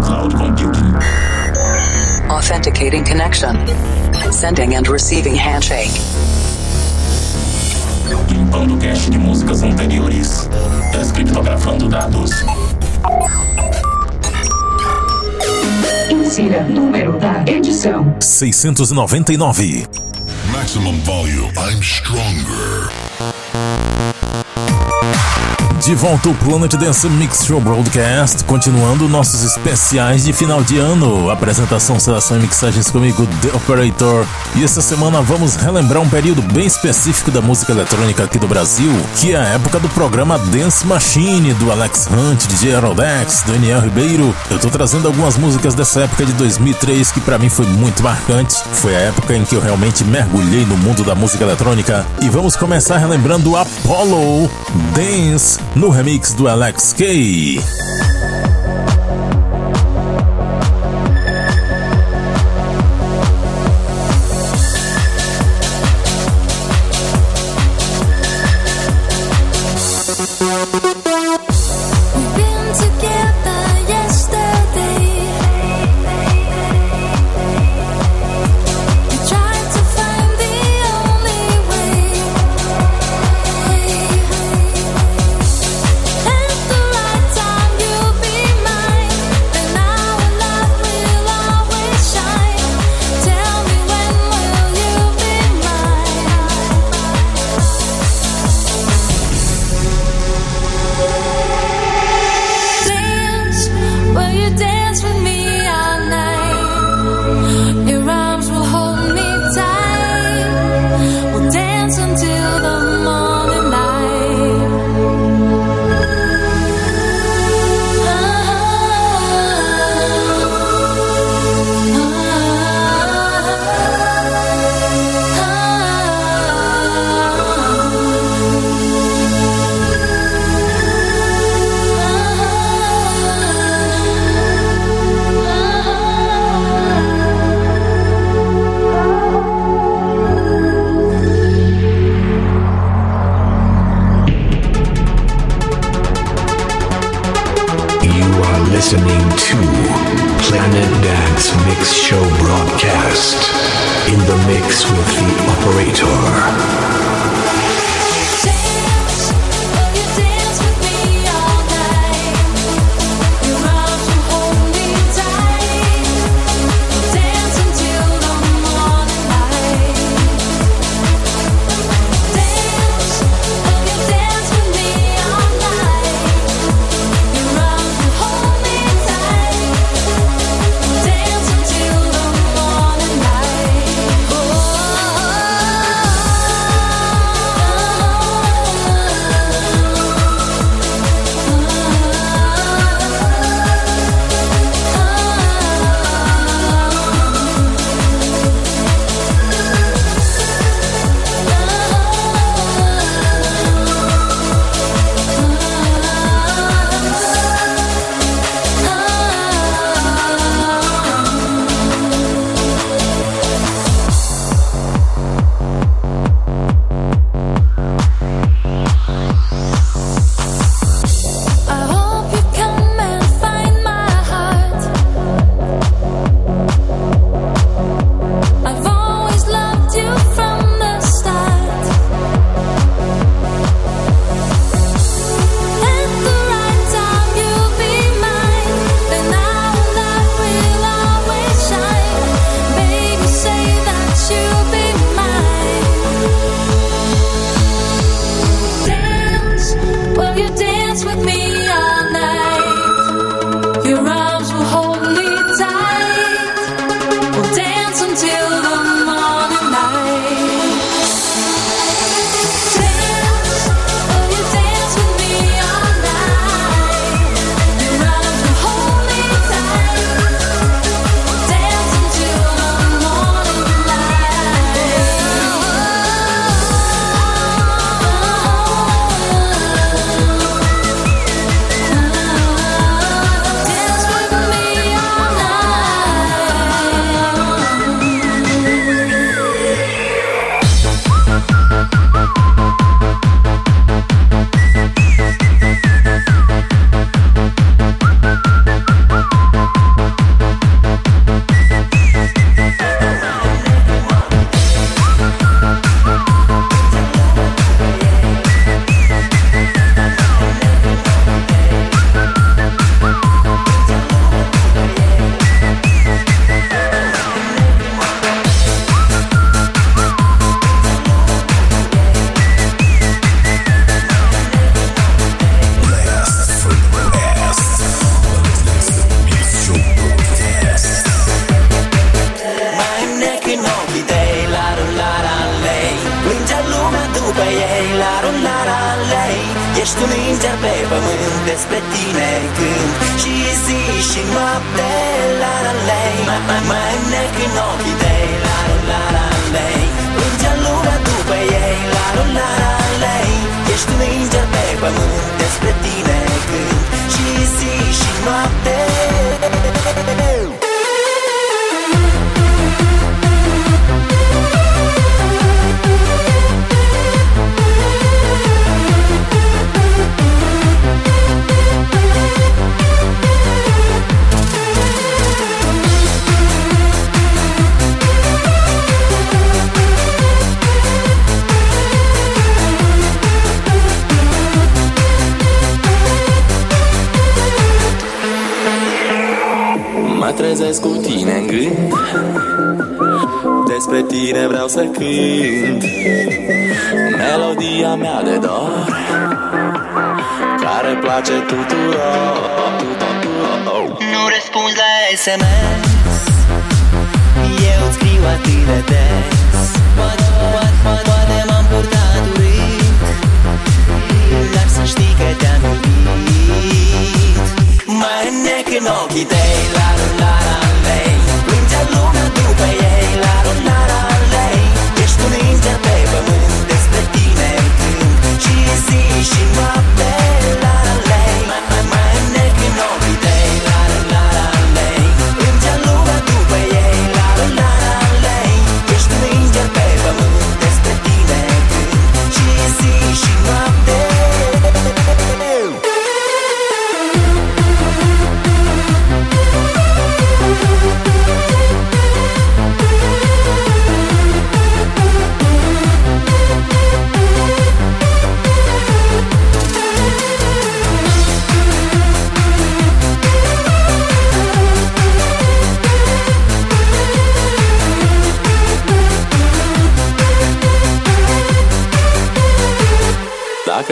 cloud computing. Authenticating connection. Sending and receiving handshake. Limpando cache de músicas anteriores. Descriptografando dados. Insira número da edição: 699. Maximum volume. I'm stronger. De volta ao Planet Dance Mix Show Broadcast, continuando nossos especiais de final de ano. Apresentação, seleção e mixagens comigo, The Operator. E essa semana vamos relembrar um período bem específico da música eletrônica aqui do Brasil, que é a época do programa Dance Machine, do Alex Hunt, DJ Aerodex, Daniel Ribeiro. Eu tô trazendo algumas músicas dessa época de 2003 que para mim foi muito marcante. Foi a época em que eu realmente mergulhei no mundo da música eletrônica. E vamos começar relembrando Apollo Dance no remix do Alex K.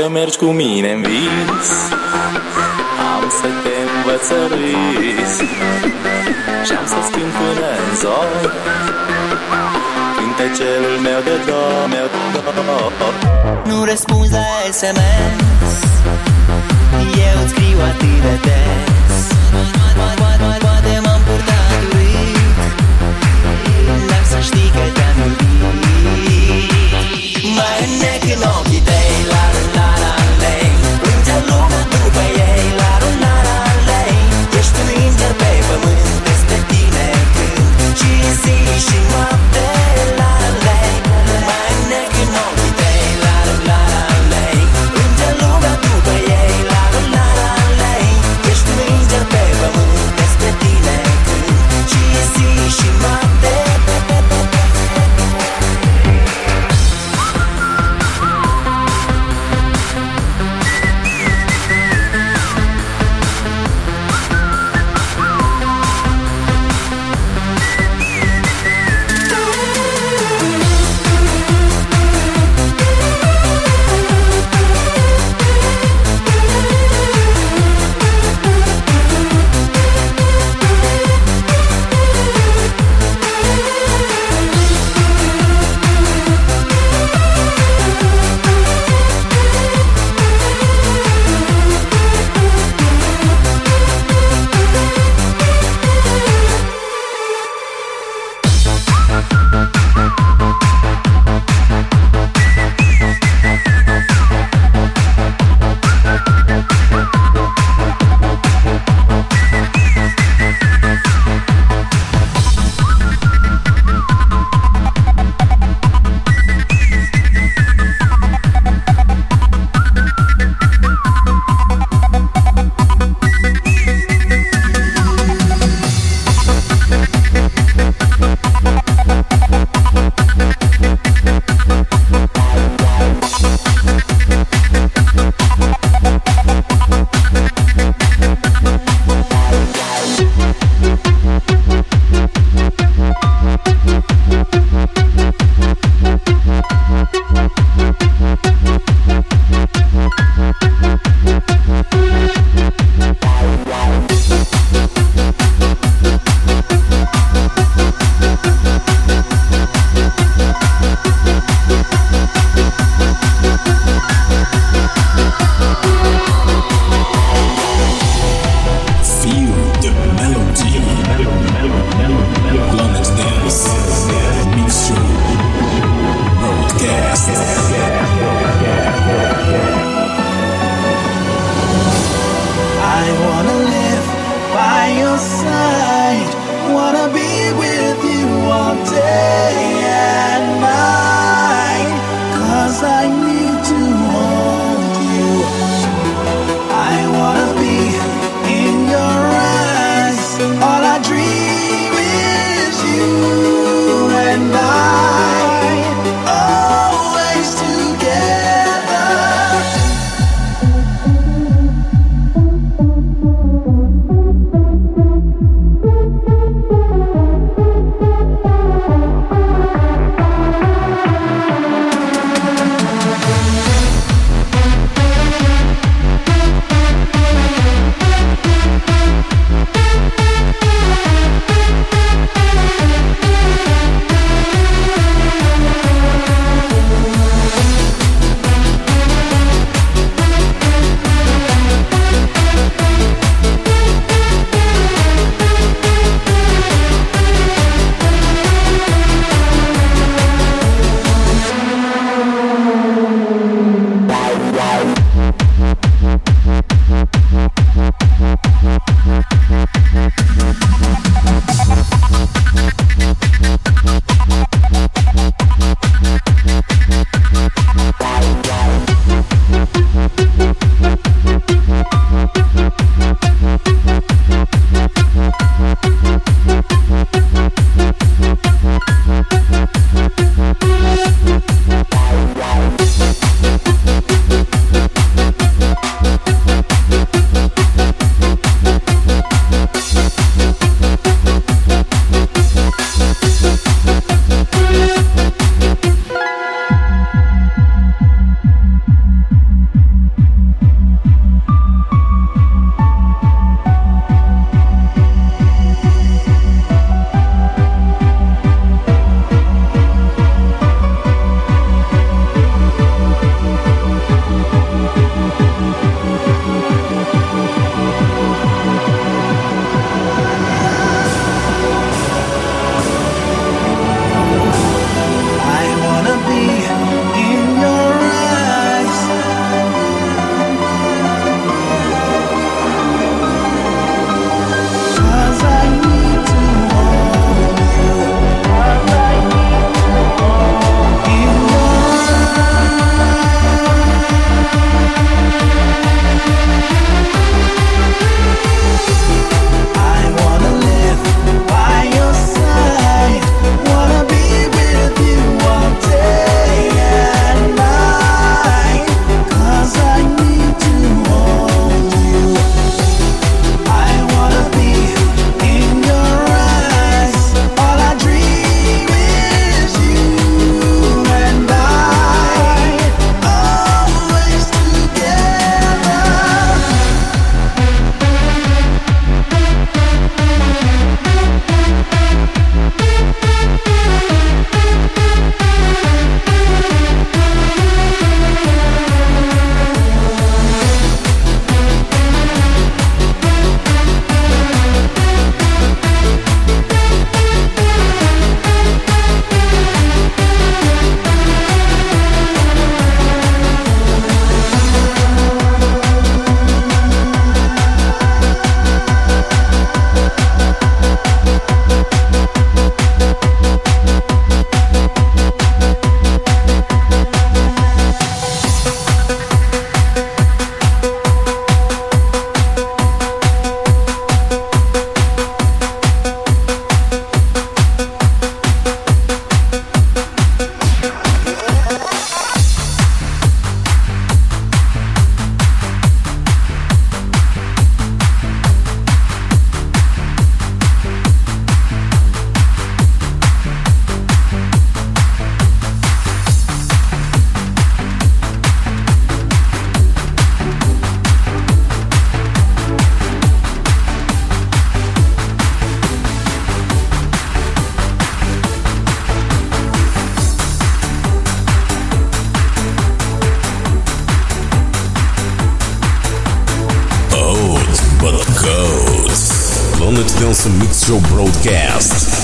să mergi cu mine în vis. Am să te învăț să râzi Și am să schimb până în zor Cântecelul meu de dor, meu de dor. Nu răspunzi la SMS Mix Show Broadcast.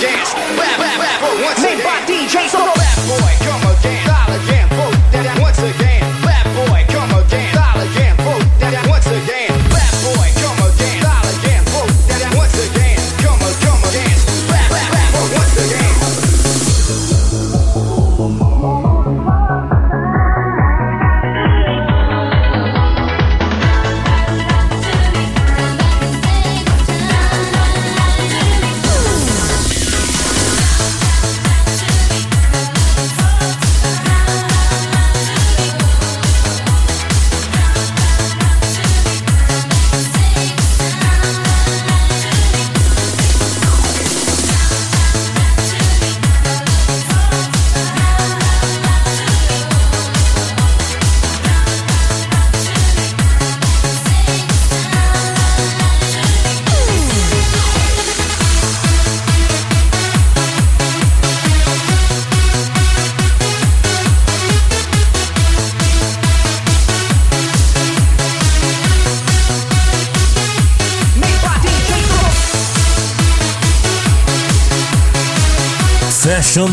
Come on,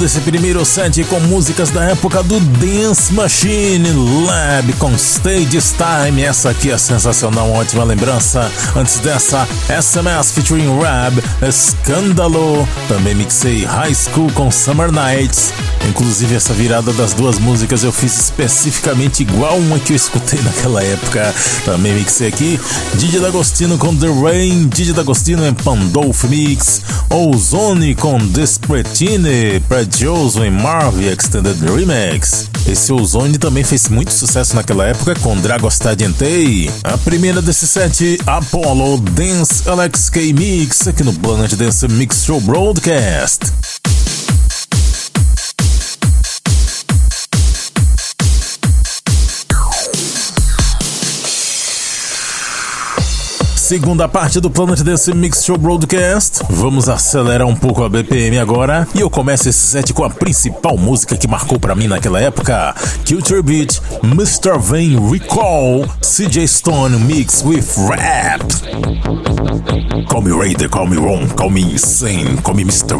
Esse primeiro set com músicas da época do Dance Machine Lab com Stage Time. Essa aqui é sensacional, ótima lembrança. Antes dessa, SMS featuring Rab, Escândalo. Também mixei High School com Summer Nights. Inclusive, essa virada das duas músicas eu fiz especificamente igual uma que eu escutei naquela época. Também mixei aqui Didi D'Agostino com The Rain, Didi D'Agostino em Pandolfo Mix, Ozone com Despretine, Predioso em Marvel Extended Remix. Esse Ozone também fez muito sucesso naquela época com Dragostad Entei. A primeira desse set, Apollo Dance LXK Mix, aqui no Planet Dance Mix Show Broadcast. Segunda parte do Planet Dance Mix Show Broadcast. Vamos acelerar um pouco a BPM agora. E eu começo esse set com a principal música que marcou pra mim naquela época: Culture Beat, Mr. Vane Recall, CJ Stone Mix with Rap. Call me Raider, call me Ron, call me Insane, call me Mr.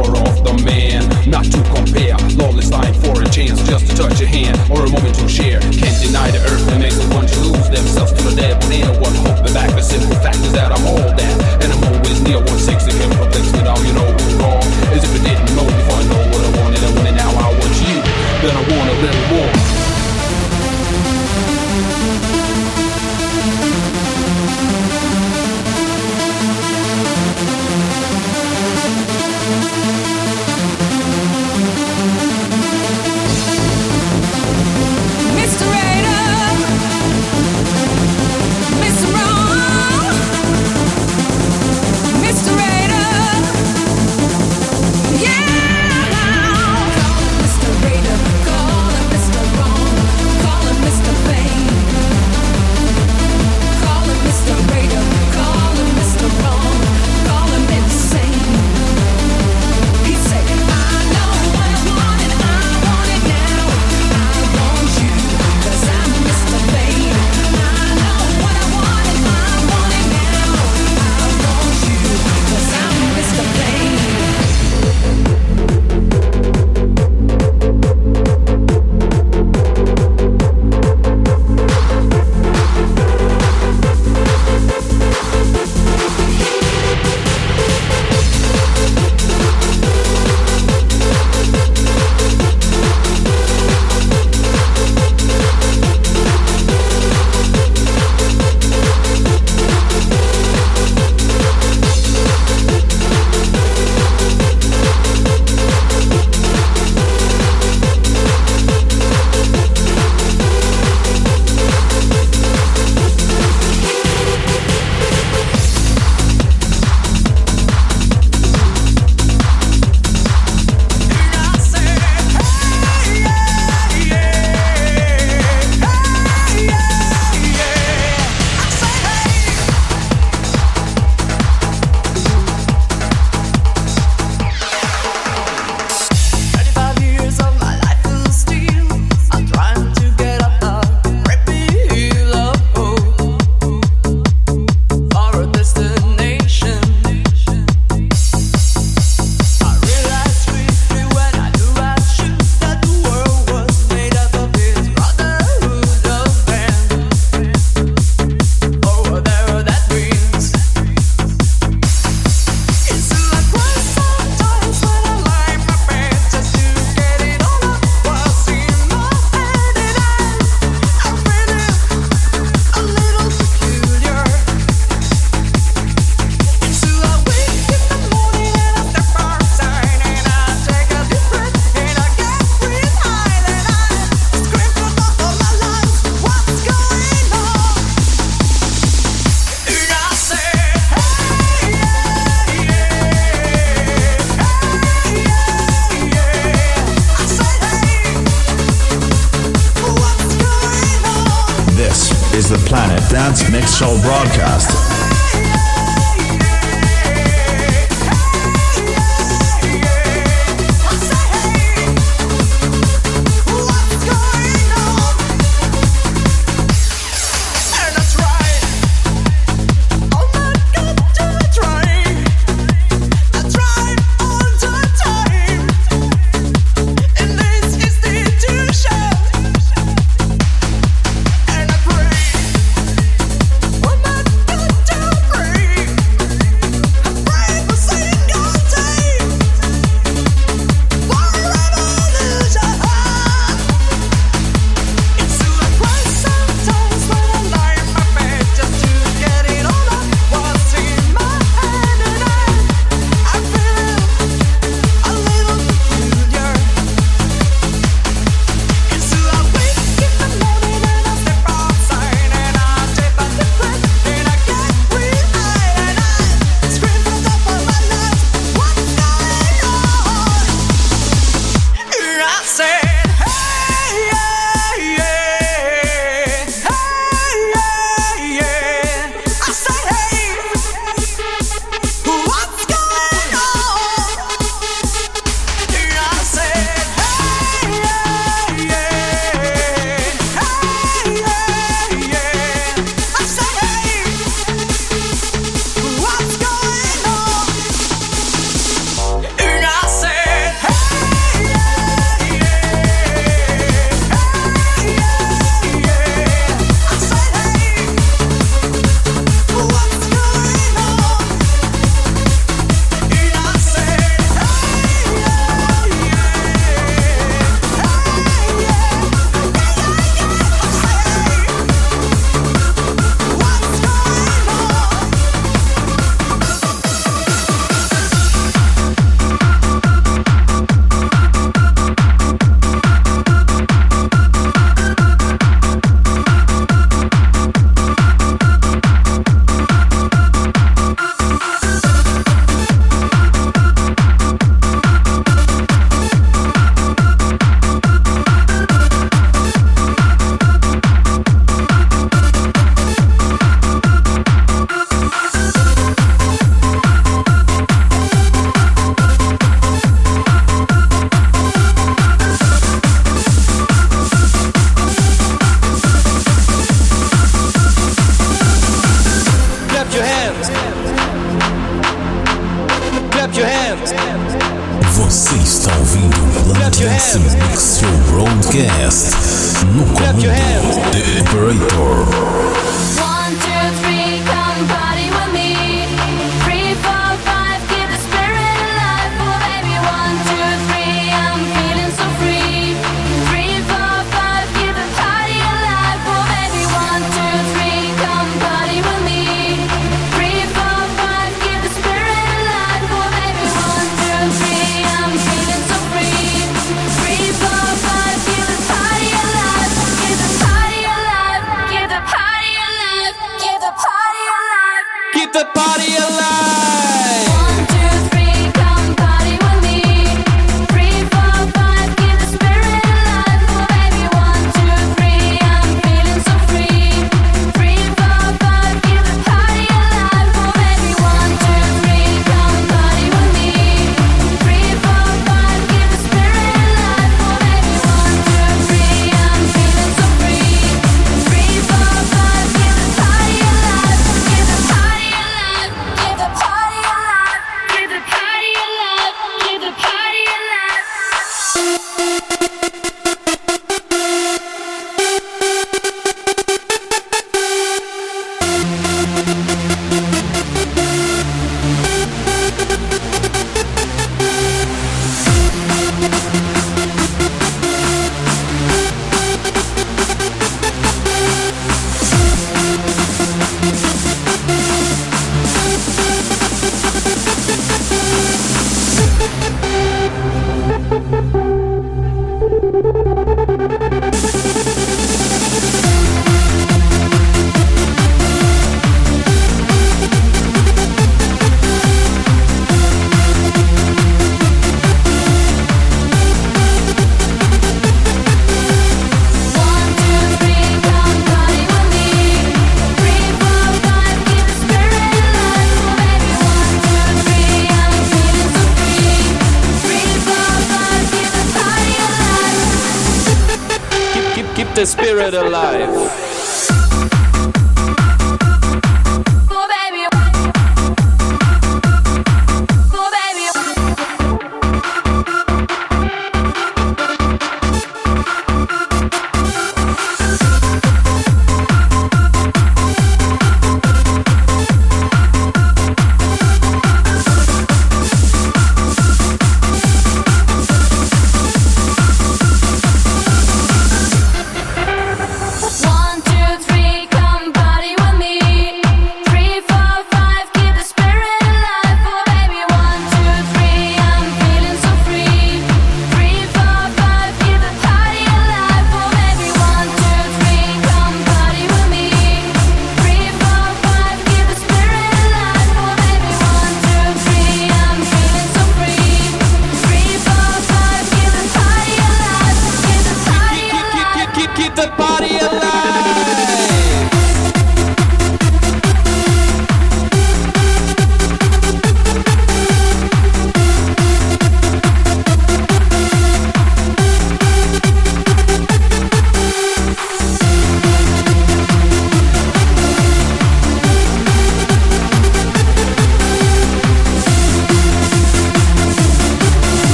Off of the main. The party alive.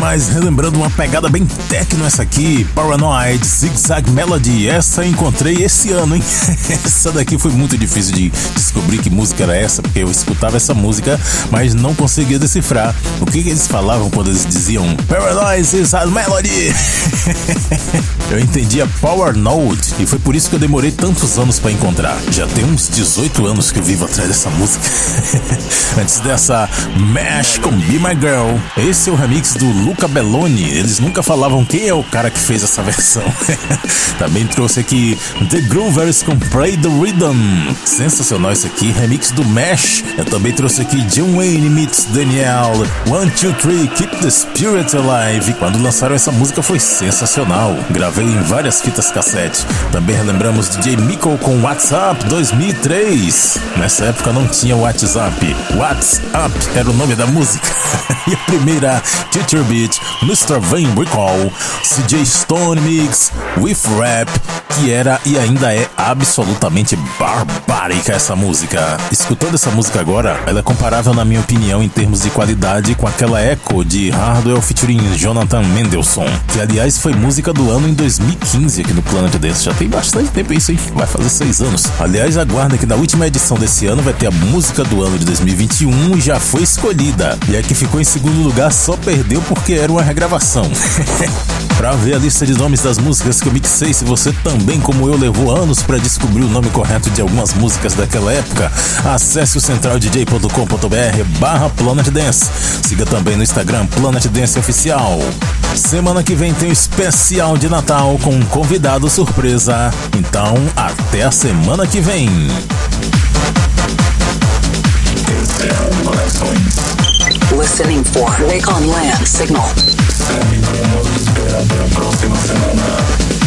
Demais. Relembrando uma pegada bem techno essa aqui. Paranoid, Zig Zag Melody. Essa encontrei esse ano, hein? essa daqui foi muito difícil de descobrir que música era essa, porque eu escutava essa música, mas não conseguia decifrar o que, que eles falavam quando eles diziam Paranoid, Zig Zag Melody. eu entendia Power Node e foi por isso que eu demorei tantos anos para encontrar. Já tem uns 18 anos que eu vivo atrás dessa música. Antes dessa, Mash com Be My Girl. Esse é o remix do Luca Belloni. Eles nunca falavam quem é o cara que fez essa versão. Também trouxe aqui The Groovers com Play the Rhythm. Sensacional isso aqui, remix do Mash. Eu também trouxe aqui John Wayne meets Daniel. One, two, three, Keep the Spirit Alive. Quando lançaram essa música foi sensacional. Gravei em várias fitas cassete. Também relembramos DJ Miko com WhatsApp 2003. Nessa época não tinha WhatsApp. WhatsApp era o nome da música. e a primeira, Future Beat, Mr. Van Recall, CJ Stone Mix, With Rap, que era e ainda é absolutamente barbárica essa música. Escutando essa música agora, ela é comparável na minha opinião em termos de qualidade com aquela Echo de Hardwell featuring Jonathan Mendelssohn, que aliás foi música do ano em 2015 aqui no Planet Dance. Já tem bastante tempo isso, hein? Vai fazer seis anos. Aliás, aguarda que na última edição desse ano vai ter a música do ano de 2021 e já foi escolhida. E a que ficou em segundo lugar só perdeu porque era uma regravação. Pra ver a lista de nomes das músicas que eu mixei, se você também, como eu, levou anos para descobrir o nome correto de algumas músicas daquela época, acesse o centraldj.com.br barra Planet Dance. Siga também no Instagram Planet Dance Oficial. Semana que vem tem um especial de Natal com um convidado surpresa. Então, até a semana que vem. Listening for Wake on Land signal. Segue para o modo de espera para a próxima semana.